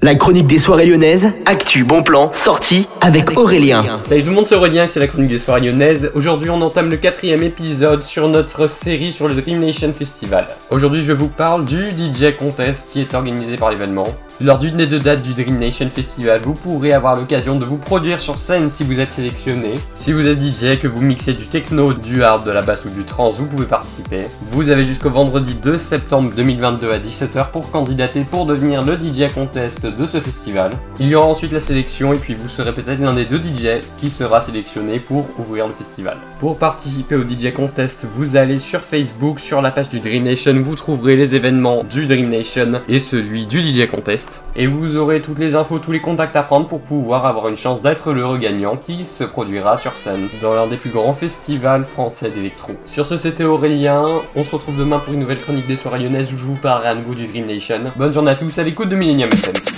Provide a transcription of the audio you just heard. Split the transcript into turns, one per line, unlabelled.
La chronique des soirées lyonnaises, actu, bon plan, sortie avec Aurélien.
Salut tout le monde, c'est Aurélien, c'est la chronique des soirées lyonnaises. Aujourd'hui, on entame le quatrième épisode sur notre série sur le Dream Nation Festival. Aujourd'hui, je vous parle du DJ Contest qui est organisé par l'événement. Lors d'une des deux dates du Dream Nation Festival, vous pourrez avoir l'occasion de vous produire sur scène si vous êtes sélectionné. Si vous êtes DJ, que vous mixez du techno, du hard, de la basse ou du trance, vous pouvez participer. Vous avez jusqu'au vendredi 2 septembre 2022 à 17h pour candidater pour devenir le DJ Contest de ce festival. Il y aura ensuite la sélection et puis vous serez peut-être l'un des deux DJ qui sera sélectionné pour ouvrir le festival. Pour participer au DJ Contest, vous allez sur Facebook, sur la page du Dream Nation, vous trouverez les événements du Dream Nation et celui du DJ Contest. Et vous aurez toutes les infos, tous les contacts à prendre pour pouvoir avoir une chance d'être le gagnant qui se produira sur scène dans l'un des plus grands festivals français d'électro. Sur ce, c'était Aurélien. On se retrouve demain pour une nouvelle chronique des soirées lyonnaises où je vous parlerai à nouveau du Dream Nation. Bonne journée à tous à l'écoute de Millennium FM.